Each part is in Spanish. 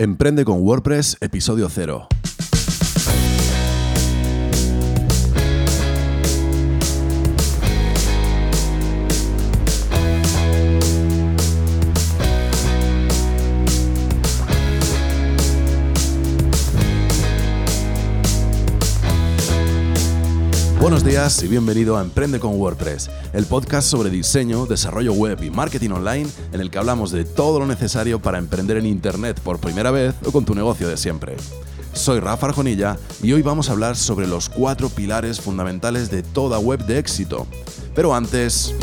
Emprende con WordPress, episodio 0. Buenos días y bienvenido a Emprende con WordPress, el podcast sobre diseño, desarrollo web y marketing online en el que hablamos de todo lo necesario para emprender en Internet por primera vez o con tu negocio de siempre. Soy Rafa Arjonilla y hoy vamos a hablar sobre los cuatro pilares fundamentales de toda web de éxito. Pero antes...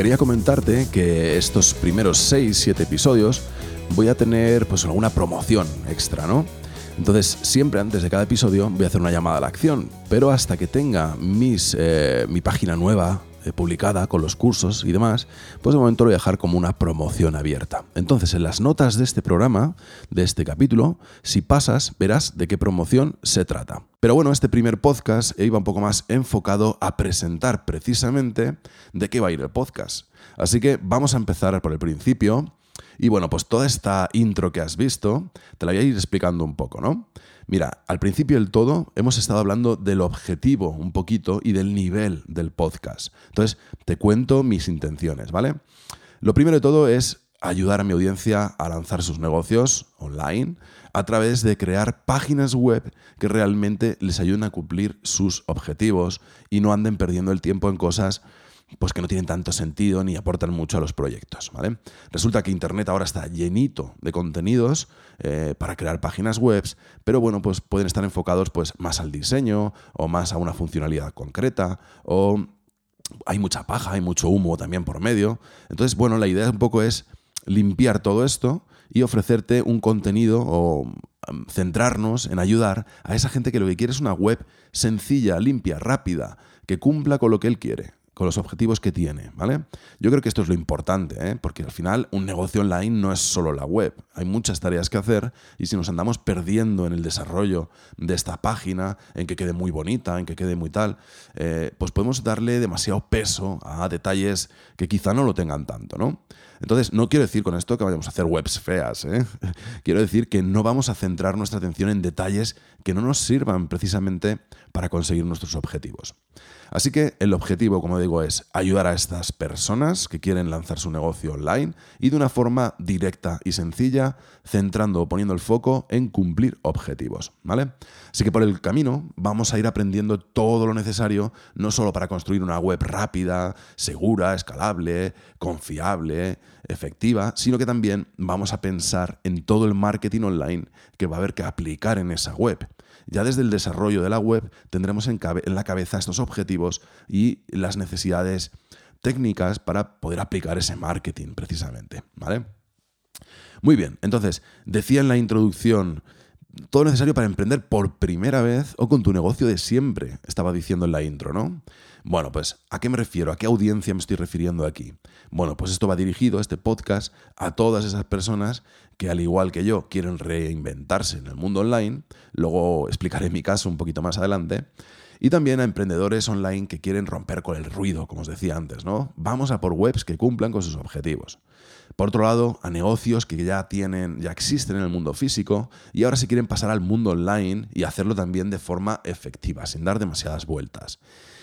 quería comentarte que estos primeros 6-7 episodios voy a tener pues alguna promoción extra, ¿no? Entonces, siempre antes de cada episodio voy a hacer una llamada a la acción, pero hasta que tenga mis, eh, mi página nueva eh, publicada con los cursos y demás, pues de momento lo voy a dejar como una promoción abierta. Entonces, en las notas de este programa, de este capítulo, si pasas, verás de qué promoción se trata. Pero bueno, este primer podcast iba un poco más enfocado a presentar precisamente de qué va a ir el podcast. Así que vamos a empezar por el principio. Y bueno, pues toda esta intro que has visto, te la voy a ir explicando un poco, ¿no? Mira, al principio del todo hemos estado hablando del objetivo un poquito y del nivel del podcast. Entonces, te cuento mis intenciones, ¿vale? Lo primero de todo es ayudar a mi audiencia a lanzar sus negocios online a través de crear páginas web que realmente les ayuden a cumplir sus objetivos y no anden perdiendo el tiempo en cosas pues que no tienen tanto sentido ni aportan mucho a los proyectos. ¿vale? Resulta que Internet ahora está llenito de contenidos eh, para crear páginas web, pero bueno, pues pueden estar enfocados pues, más al diseño o más a una funcionalidad concreta o hay mucha paja, hay mucho humo también por medio. Entonces, bueno, la idea un poco es limpiar todo esto y ofrecerte un contenido o um, centrarnos en ayudar a esa gente que lo que quiere es una web sencilla, limpia, rápida, que cumpla con lo que él quiere con los objetivos que tiene, ¿vale? Yo creo que esto es lo importante, ¿eh? porque al final un negocio online no es solo la web, hay muchas tareas que hacer y si nos andamos perdiendo en el desarrollo de esta página, en que quede muy bonita, en que quede muy tal, eh, pues podemos darle demasiado peso a detalles que quizá no lo tengan tanto, ¿no? Entonces, no quiero decir con esto que vayamos a hacer webs feas, ¿eh? quiero decir que no vamos a centrar nuestra atención en detalles que no nos sirvan precisamente para conseguir nuestros objetivos. Así que el objetivo, como digo, es ayudar a estas personas que quieren lanzar su negocio online y de una forma directa y sencilla, centrando o poniendo el foco en cumplir objetivos, ¿vale? Así que por el camino vamos a ir aprendiendo todo lo necesario, no solo para construir una web rápida, segura, escalable, confiable, efectiva, sino que también vamos a pensar en todo el marketing online que va a haber que aplicar en esa web. Ya desde el desarrollo de la web tendremos en, la cabeza estos objetivos y las necesidades técnicas para poder aplicar ese marketing precisamente, ¿vale? Muy bien, entonces, decía en la introducción todo necesario para emprender por primera vez o con tu negocio de siempre, estaba diciendo en la intro, ¿no? Bueno, pues, ¿a qué me refiero? ¿A qué audiencia me estoy refiriendo aquí? Bueno, pues esto va dirigido, este podcast, a todas esas personas que, al igual que yo, quieren reinventarse en el mundo online. Luego explicaré mi caso un poquito más adelante. Y también a emprendedores online que quieren romper con el ruido, como os decía antes, ¿no? Vamos a por webs que cumplan con sus objetivos. Por otro lado, a negocios que ya tienen, ya existen en el mundo físico y ahora se quieren pasar al mundo online y hacerlo también de forma efectiva, sin dar demasiadas vueltas.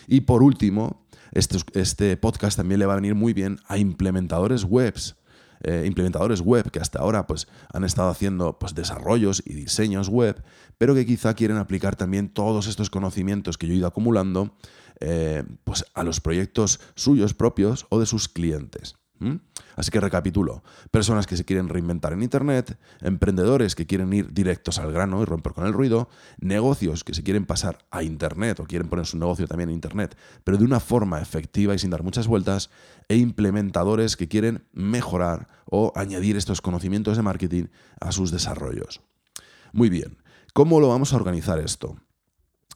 Y por último, este, este podcast también le va a venir muy bien a implementadores webs. Eh, implementadores web que hasta ahora pues, han estado haciendo pues, desarrollos y diseños web, pero que quizá quieren aplicar también todos estos conocimientos que yo he ido acumulando eh, pues, a los proyectos suyos propios o de sus clientes. Así que recapitulo, personas que se quieren reinventar en Internet, emprendedores que quieren ir directos al grano y romper con el ruido, negocios que se quieren pasar a Internet o quieren poner su negocio también en Internet, pero de una forma efectiva y sin dar muchas vueltas, e implementadores que quieren mejorar o añadir estos conocimientos de marketing a sus desarrollos. Muy bien, ¿cómo lo vamos a organizar esto?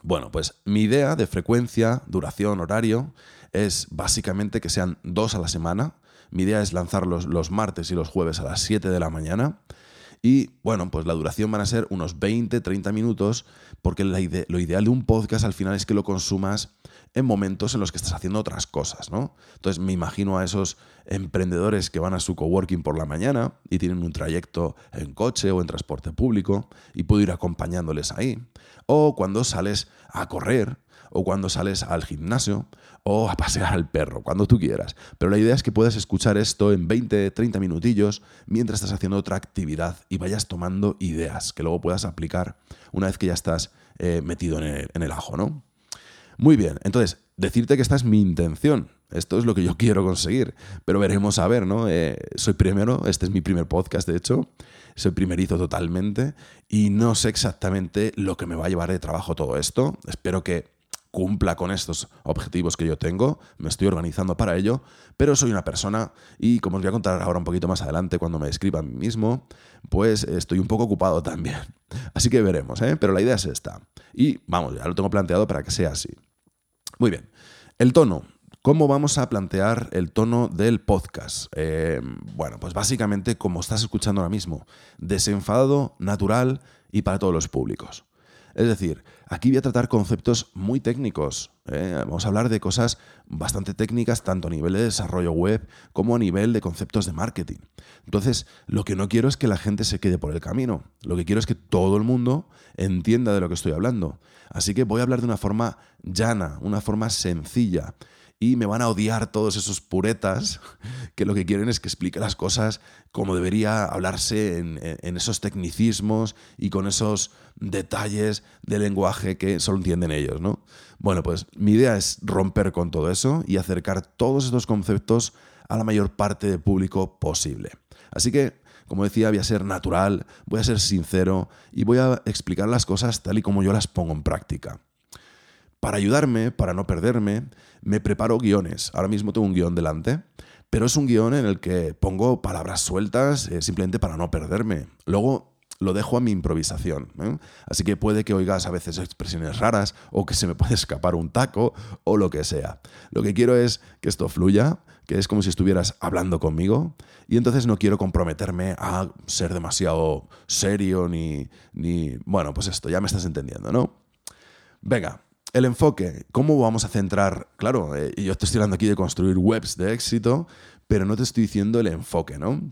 Bueno, pues mi idea de frecuencia, duración, horario es básicamente que sean dos a la semana, mi idea es lanzarlos los martes y los jueves a las 7 de la mañana. Y bueno, pues la duración van a ser unos 20, 30 minutos, porque lo ideal de un podcast al final es que lo consumas en momentos en los que estás haciendo otras cosas, ¿no? Entonces me imagino a esos emprendedores que van a su coworking por la mañana y tienen un trayecto en coche o en transporte público y puedo ir acompañándoles ahí. O cuando sales a correr o cuando sales al gimnasio o a pasear al perro, cuando tú quieras. Pero la idea es que puedas escuchar esto en 20, 30 minutillos mientras estás haciendo otra actividad y vayas tomando ideas que luego puedas aplicar una vez que ya estás eh, metido en el, ajo, ¿no? Muy bien, entonces, decirte que esta es mi intención. Esto es lo que yo quiero conseguir. Pero veremos a ver, ¿no? Eh, soy primero, este es mi primer podcast, de hecho. Soy primerizo totalmente. Y no sé exactamente lo que me va a llevar de trabajo todo esto. Espero que cumpla con estos objetivos que yo tengo, me estoy organizando para ello, pero soy una persona y como os voy a contar ahora un poquito más adelante cuando me describa a mí mismo, pues estoy un poco ocupado también. Así que veremos, ¿eh? pero la idea es esta. Y vamos, ya lo tengo planteado para que sea así. Muy bien, el tono. ¿Cómo vamos a plantear el tono del podcast? Eh, bueno, pues básicamente como estás escuchando ahora mismo, desenfadado, natural y para todos los públicos. Es decir, aquí voy a tratar conceptos muy técnicos. ¿eh? Vamos a hablar de cosas bastante técnicas, tanto a nivel de desarrollo web como a nivel de conceptos de marketing. Entonces, lo que no quiero es que la gente se quede por el camino. Lo que quiero es que todo el mundo entienda de lo que estoy hablando. Así que voy a hablar de una forma llana, una forma sencilla y me van a odiar todos esos puretas que lo que quieren es que explique las cosas como debería hablarse en, esos tecnicismos y con esos detalles de lenguaje que solo entienden ellos, ¿no? Bueno, pues mi idea es romper con todo eso y acercar todos estos conceptos a la mayor parte del público posible. Así que, como decía, voy a ser natural, voy a ser sincero y voy a explicar las cosas tal y como yo las pongo en práctica. Para ayudarme, para no perderme, me preparo guiones. Ahora mismo tengo un guion delante, pero es un guion en el que pongo palabras sueltas eh, simplemente para no perderme. Luego lo dejo a mi improvisación. ¿eh? Así que puede que oigas a veces expresiones raras o que se me puede escapar un taco o lo que sea. Lo que quiero es que esto fluya, que es como si estuvieras hablando conmigo y entonces no quiero comprometerme a ser demasiado serio ni, ni... Bueno, pues esto, ya me estás entendiendo, ¿no? Venga, el enfoque, ¿cómo vamos a centrar? Claro, eh, yo estoy hablando aquí de construir webs de éxito, pero no te estoy diciendo el enfoque, ¿no?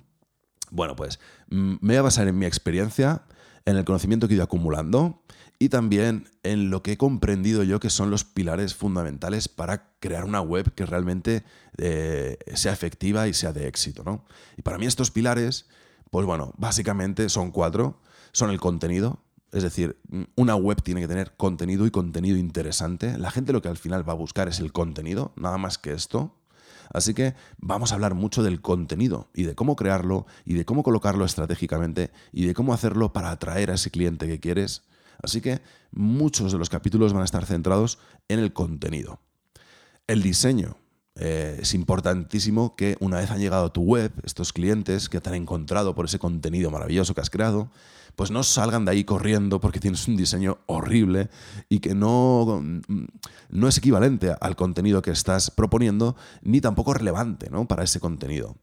Bueno, pues mm, me voy a basar en mi experiencia, en el conocimiento que he ido acumulando y también en lo que he comprendido yo que son los pilares fundamentales para crear una web que realmente eh, sea efectiva y sea de éxito, ¿no? Y para mí estos pilares, pues bueno, básicamente son cuatro. Son el contenido, es decir, una web tiene que tener contenido y contenido interesante. La gente lo que al final va a buscar es el contenido, nada más que esto. Así que vamos a hablar mucho del contenido y de cómo crearlo y de cómo colocarlo estratégicamente y de cómo hacerlo para atraer a ese cliente que quieres. Así que muchos de los capítulos van a estar centrados en el contenido. El diseño. Eh, es importantísimo que una vez han llegado a tu web, estos clientes que te han encontrado por ese contenido maravilloso que has creado, pues no salgan de ahí corriendo porque tienes un diseño horrible y que no, no es equivalente al contenido que estás proponiendo, ni tampoco relevante ¿no? para ese contenido.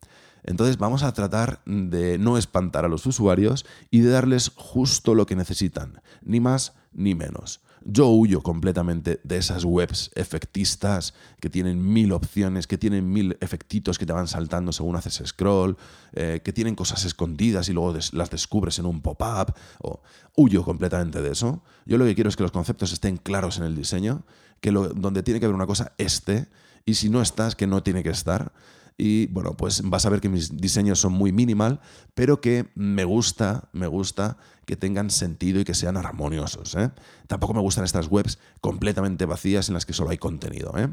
Entonces vamos a tratar de no espantar a los usuarios y de darles justo lo que necesitan, ni más ni menos. Yo huyo completamente de esas webs efectistas que tienen mil opciones, que tienen mil efectitos que te van saltando según haces scroll, eh, que tienen cosas escondidas y luego las descubres en un pop-up. Huyo completamente de eso. Yo lo que quiero es que los conceptos estén claros en el diseño, que donde tiene que haber una cosa esté, y si no estás, que no tiene que estar. Y bueno, pues vas a ver que mis diseños son muy minimal, pero que me gusta, me gusta que tengan sentido y que sean armoniosos. ¿eh? Tampoco me gustan estas webs completamente vacías en las que solo hay contenido. ¿eh?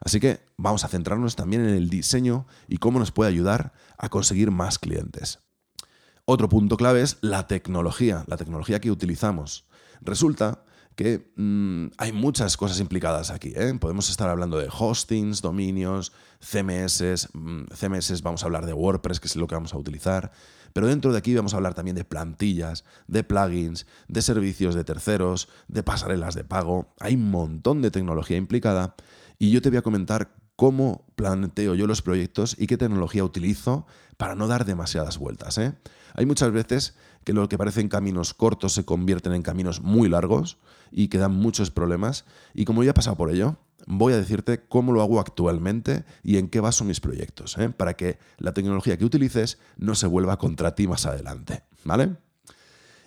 Así que vamos a centrarnos también en el diseño y cómo nos puede ayudar a conseguir más clientes. Otro punto clave es la tecnología, la tecnología que utilizamos. Resulta que mm, hay muchas cosas implicadas aquí. ¿eh? Podemos estar hablando de hostings, dominios, CMS, mm, CMS vamos a hablar de WordPress, que es lo que vamos a utilizar, pero dentro de aquí vamos a hablar también de plantillas, de plugins, de servicios de terceros, de pasarelas de pago. Hay un montón de tecnología implicada y yo te voy a comentar cómo planteo yo los proyectos y qué tecnología utilizo para no dar demasiadas vueltas. ¿eh? Hay muchas veces que lo que parecen caminos cortos se convierten en caminos muy largos y que dan muchos problemas. Y como ya he pasado por ello, voy a decirte cómo lo hago actualmente y en qué baso mis proyectos, ¿eh? para que la tecnología que utilices no se vuelva contra ti más adelante. ¿Vale?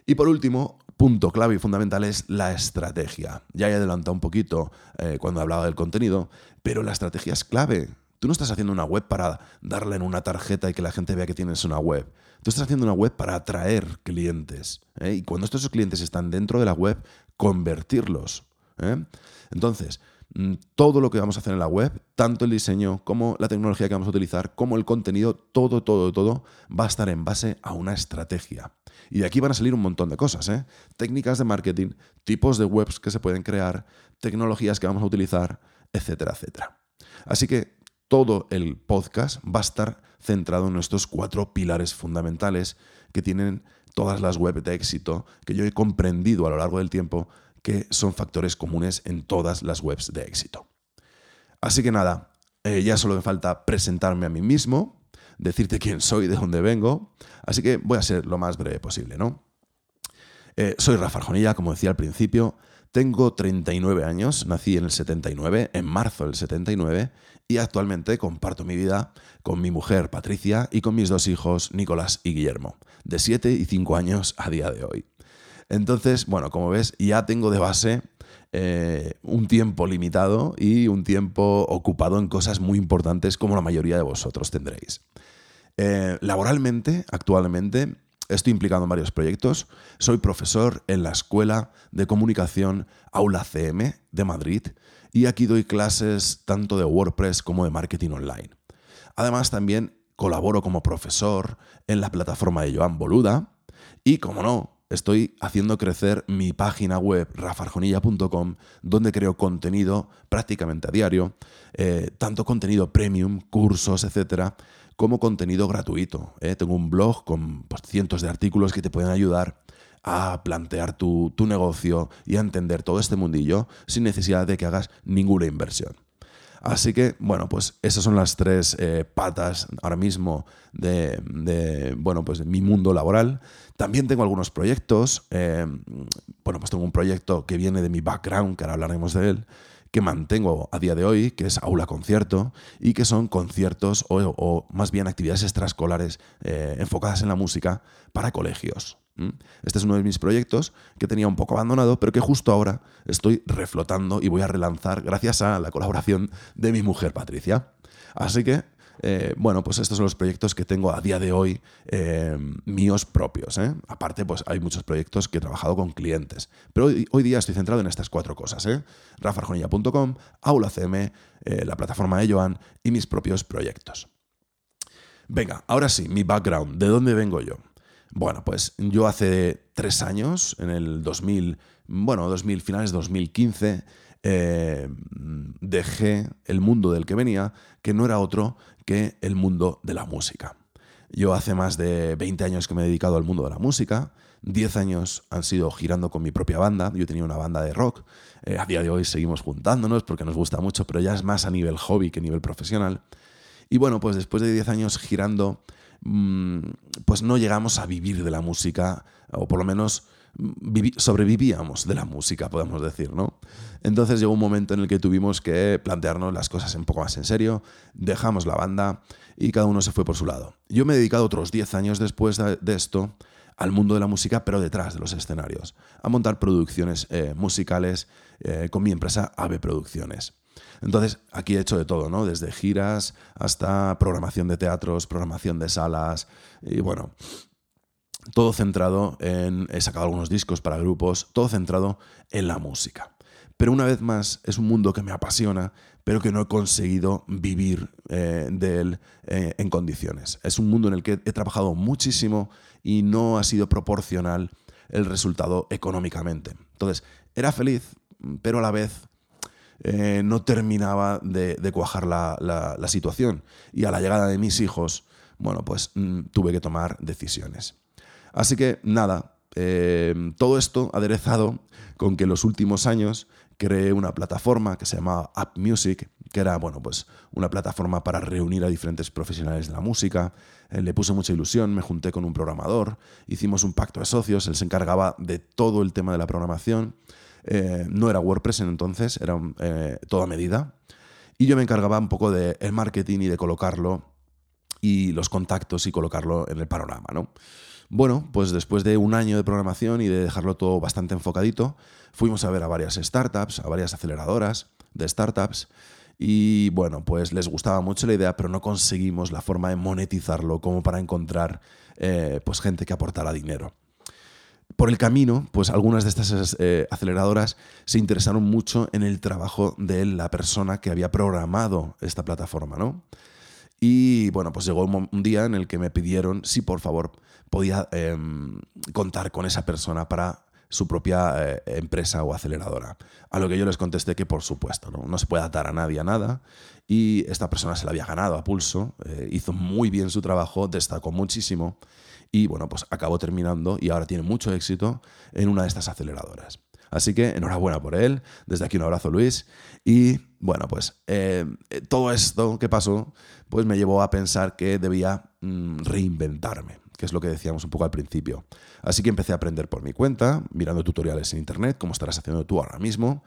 Y por último, punto clave y fundamental es la estrategia. Ya he adelantado un poquito eh, cuando hablaba del contenido, pero la estrategia es clave. Tú no estás haciendo una web para darle en una tarjeta y que la gente vea que tienes una web. Tú estás haciendo una web para atraer clientes. ¿eh? Y cuando estos clientes están dentro de la web, convertirlos. ¿eh? Entonces, mm, todo lo que vamos a hacer en la web, tanto el diseño como la tecnología que vamos a utilizar, como el contenido, todo, todo, todo, va a estar en base a una estrategia. Y de aquí van a salir un montón de cosas, ¿eh? Técnicas de marketing, tipos de webs que se pueden crear, tecnologías que vamos a utilizar, etcétera, etcétera. Así que todo el podcast va a estar centrado en estos cuatro pilares fundamentales que tienen todas las webs de éxito, que yo he comprendido a lo largo del tiempo que son factores comunes en todas las webs de éxito. Así que nada, eh, ya solo me falta presentarme a mí mismo, decirte quién soy, de dónde vengo. Así que voy a ser lo más breve posible, ¿no? Eh, soy Rafa Arjonilla, como decía al principio. Tengo 39 años, nací en el 79, en marzo del 79, y actualmente comparto mi vida con mi mujer Patricia y con mis dos hijos Nicolás y Guillermo, de 7 y 5 años a día de hoy. Entonces, bueno, como ves, ya tengo de base eh, un tiempo limitado y un tiempo ocupado en cosas muy importantes como la mayoría de vosotros tendréis. Eh, laboralmente, actualmente, estoy implicado en varios proyectos. Soy profesor en la Escuela de Comunicación Aula CM de Madrid y aquí doy clases tanto de WordPress como de marketing online. Además, también colaboro como profesor en la plataforma de Joan Boluda y, como no, estoy haciendo crecer mi página web rafarjonilla.com donde creo contenido prácticamente a diario, eh, tanto contenido premium, cursos, etcétera, como contenido gratuito. ¿eh? Tengo un blog con pues, cientos de artículos que te pueden ayudar a plantear tu, negocio y a entender todo este mundillo sin necesidad de que hagas ninguna inversión. Así que, bueno, pues esas son las tres eh, patas ahora mismo de, bueno, pues mi mundo laboral. También tengo algunos proyectos. Eh, bueno, pues tengo un proyecto que viene de mi background, que ahora hablaremos de él, que mantengo a día de hoy, que es aula concierto, y que son conciertos o, más bien actividades extraescolares eh, enfocadas en la música para colegios. Este es uno de mis proyectos que tenía un poco abandonado, pero que justo ahora estoy reflotando y voy a relanzar gracias a la colaboración de mi mujer Patricia. Así que eh, bueno, pues estos son los proyectos que tengo a día de hoy eh, míos propios. ¿eh? Aparte, pues hay muchos proyectos que he trabajado con clientes. Pero hoy, día estoy centrado en estas cuatro cosas. ¿eh? rafarjonilla.com, AulaCM, la plataforma de Joan y mis propios proyectos. Venga, ahora sí, mi background, ¿de dónde vengo yo? Bueno, pues yo hace tres años, en el 2000, bueno, 2000, finales 2015, eh, dejé el mundo del que venía, que no era otro que el mundo de la música. Yo hace más de 20 años que me he dedicado al mundo de la música, 10 años han sido girando con mi propia banda, yo tenía una banda de rock, eh, a día de hoy seguimos juntándonos porque nos gusta mucho, pero ya es más a nivel hobby que a nivel profesional. Y bueno, pues después de 10 años girando, mm, pues no llegamos a vivir de la música, o por lo menos sobrevivíamos de la música, podemos decir, ¿no? Entonces llegó un momento en el que tuvimos que plantearnos las cosas un poco más en serio, dejamos la banda y cada uno se fue por su lado. Yo me he dedicado otros 10 años después de esto al mundo de la música, pero detrás de los escenarios, a montar producciones eh, musicales eh, con mi empresa AVE Producciones. Entonces, aquí he hecho de todo, ¿no? Desde giras hasta programación de teatros, programación de salas, y bueno, todo centrado en, he sacado algunos discos para grupos, todo centrado en la música. Pero una vez más, es un mundo que me apasiona, pero que no he conseguido vivir eh, de él eh, en condiciones. Es un mundo en el que he trabajado muchísimo y no ha sido proporcional el resultado económicamente. Entonces, era feliz, pero a la vez eh, no terminaba de, cuajar la, situación. Y a la llegada de mis hijos, bueno, pues mm, tuve que tomar decisiones. Así que nada, eh, todo esto aderezado con que en los últimos años creé una plataforma que se llamaba App Music, que era, bueno, pues una plataforma para reunir a diferentes profesionales de la música. Eh, le puse mucha ilusión, me junté con un programador, hicimos un pacto de socios, él se encargaba de todo el tema de la programación. Eh, no era WordPress en entonces, era toda medida. Y yo me encargaba un poco del el marketing y de colocarlo y los contactos y colocarlo en el panorama, ¿no? Bueno, pues después de un año de programación y de dejarlo todo bastante enfocadito, fuimos a ver a varias startups, a varias aceleradoras de startups. Y bueno, pues les gustaba mucho la idea, pero no conseguimos la forma de monetizarlo como para encontrar eh, pues gente que aportara dinero. Por el camino, pues algunas de estas eh, aceleradoras se interesaron mucho en el trabajo de la persona que había programado esta plataforma, ¿no? Y bueno, pues llegó un día en el que me pidieron si por favor podía em, contar con esa persona para su propia eh, empresa o aceleradora. A lo que yo les contesté que por supuesto, ¿no? se puede atar a nadie a nada. Y esta persona se la había ganado a pulso, eh, hizo muy bien su trabajo, destacó muchísimo y bueno, pues acabó terminando y ahora tiene mucho éxito en una de estas aceleradoras. Así que enhorabuena por él, desde aquí un abrazo Luis y bueno, pues eh, todo esto que pasó pues me llevó a pensar que debía mm, reinventarme que es lo que decíamos un poco al principio. Así que empecé a aprender por mi cuenta, mirando tutoriales en Internet, como estarás haciendo tú ahora mismo,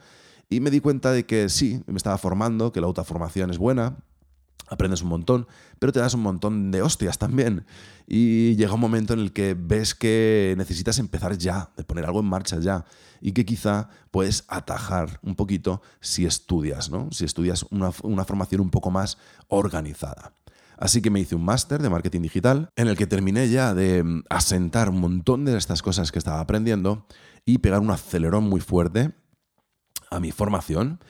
y me di cuenta de que sí, me estaba formando, que la autoformación es buena, aprendes un montón, pero te das un montón de hostias también. Y llega un momento en el que ves que necesitas empezar ya, de poner algo en marcha ya, y que quizá puedes atajar un poquito si estudias, ¿no? Si estudias una, una formación un poco más organizada. Así que me hice un máster de marketing digital en el que terminé ya de mm, asentar un montón de estas cosas que estaba aprendiendo y pegar un acelerón muy fuerte a mi formación.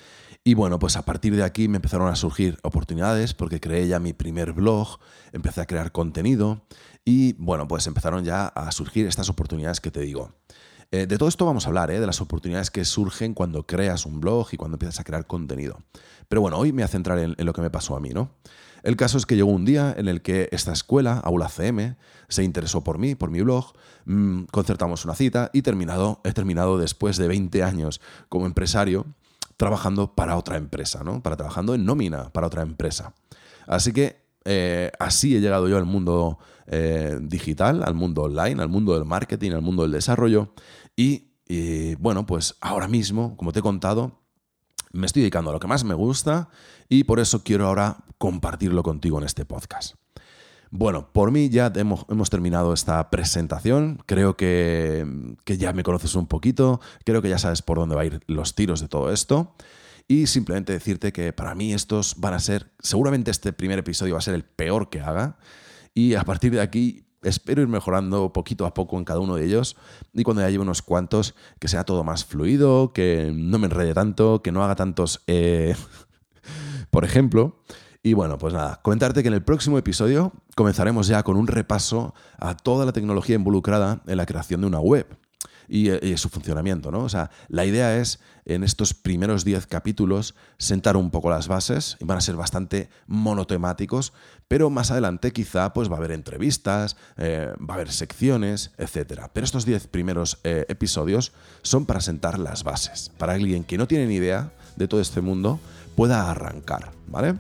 Y bueno, pues a partir de aquí me empezaron a surgir oportunidades porque creé ya mi primer blog, empecé a crear contenido y bueno, pues empezaron ya a surgir estas oportunidades que te digo. Eh, de todo esto vamos a hablar, ¿eh? de las oportunidades que surgen cuando creas un blog y cuando empiezas a crear contenido. Pero bueno, hoy me voy a centrar en, lo que me pasó a mí, ¿no? El caso es que llegó un día en el que esta escuela, Aula CM, se interesó por mí, por mi blog, mm, concertamos una cita y terminado, he terminado después de 20 años como empresario trabajando para otra empresa, ¿no? Para trabajando en nómina para otra empresa. Así que eh, así he llegado yo al mundo digital, al mundo online, al mundo del marketing, al mundo del desarrollo. Y, bueno, pues ahora mismo, como te he contado, me estoy dedicando a lo que más me gusta y por eso quiero ahora compartirlo contigo en este podcast. Bueno, por mí ya hemos, terminado esta presentación. Creo que, que, ya me conoces un poquito. Creo que ya sabes por dónde va a ir los tiros de todo esto. Y simplemente decirte que para mí estos van a ser, seguramente este primer episodio va a ser el peor que haga. Y a partir de aquí espero ir mejorando poquito a poco en cada uno de ellos y cuando ya lleve unos cuantos que sea todo más fluido, que no me enrede tanto, que no haga tantos, eh, por ejemplo. Y bueno, pues nada, comentarte que en el próximo episodio comenzaremos ya con un repaso a toda la tecnología involucrada en la creación de una web. Eh, y, su funcionamiento. ¿no? O sea, la idea es en estos primeros 10 capítulos sentar un poco las bases y van a ser bastante monotemáticos, pero más adelante quizá pues va a haber entrevistas, eh, va a haber secciones, etc. Pero estos 10 primeros eh, episodios son para sentar las bases, para alguien que no tiene ni idea de todo este mundo pueda arrancar, ¿vale?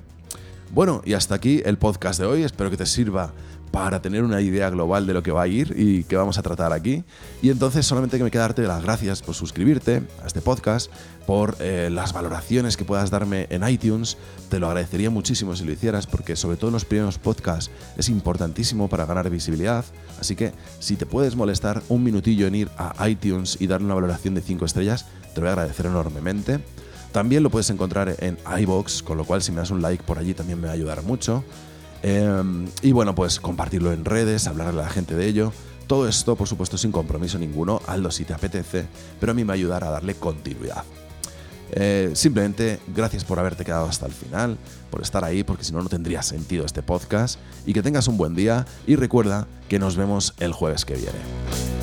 Bueno, y hasta aquí el podcast de hoy, espero que te sirva para tener una idea global de lo que va a ir y que vamos a tratar aquí. Y entonces solamente que me queda darte las gracias por suscribirte a este podcast, por eh, las valoraciones que puedas darme en iTunes. Te lo agradecería muchísimo si lo hicieras porque sobre todo en los primeros podcasts es importantísimo para ganar visibilidad. Así que si te puedes molestar un minutillo en ir a iTunes y darle una valoración de 5 estrellas, te lo voy a agradecer enormemente. También lo puedes encontrar en iBox, con lo cual si me das un like por allí también me va a ayudar mucho. Em, y bueno, pues compartirlo en redes, hablarle a la gente de ello. Todo esto, por supuesto, sin compromiso ninguno, hazlo si te apetece, pero a mí me va a ayudar a darle continuidad. Eh, simplemente, gracias por haberte quedado hasta el final, por estar ahí, porque si no, no tendría sentido este podcast. Y que tengas un buen día y recuerda que nos vemos el jueves que viene.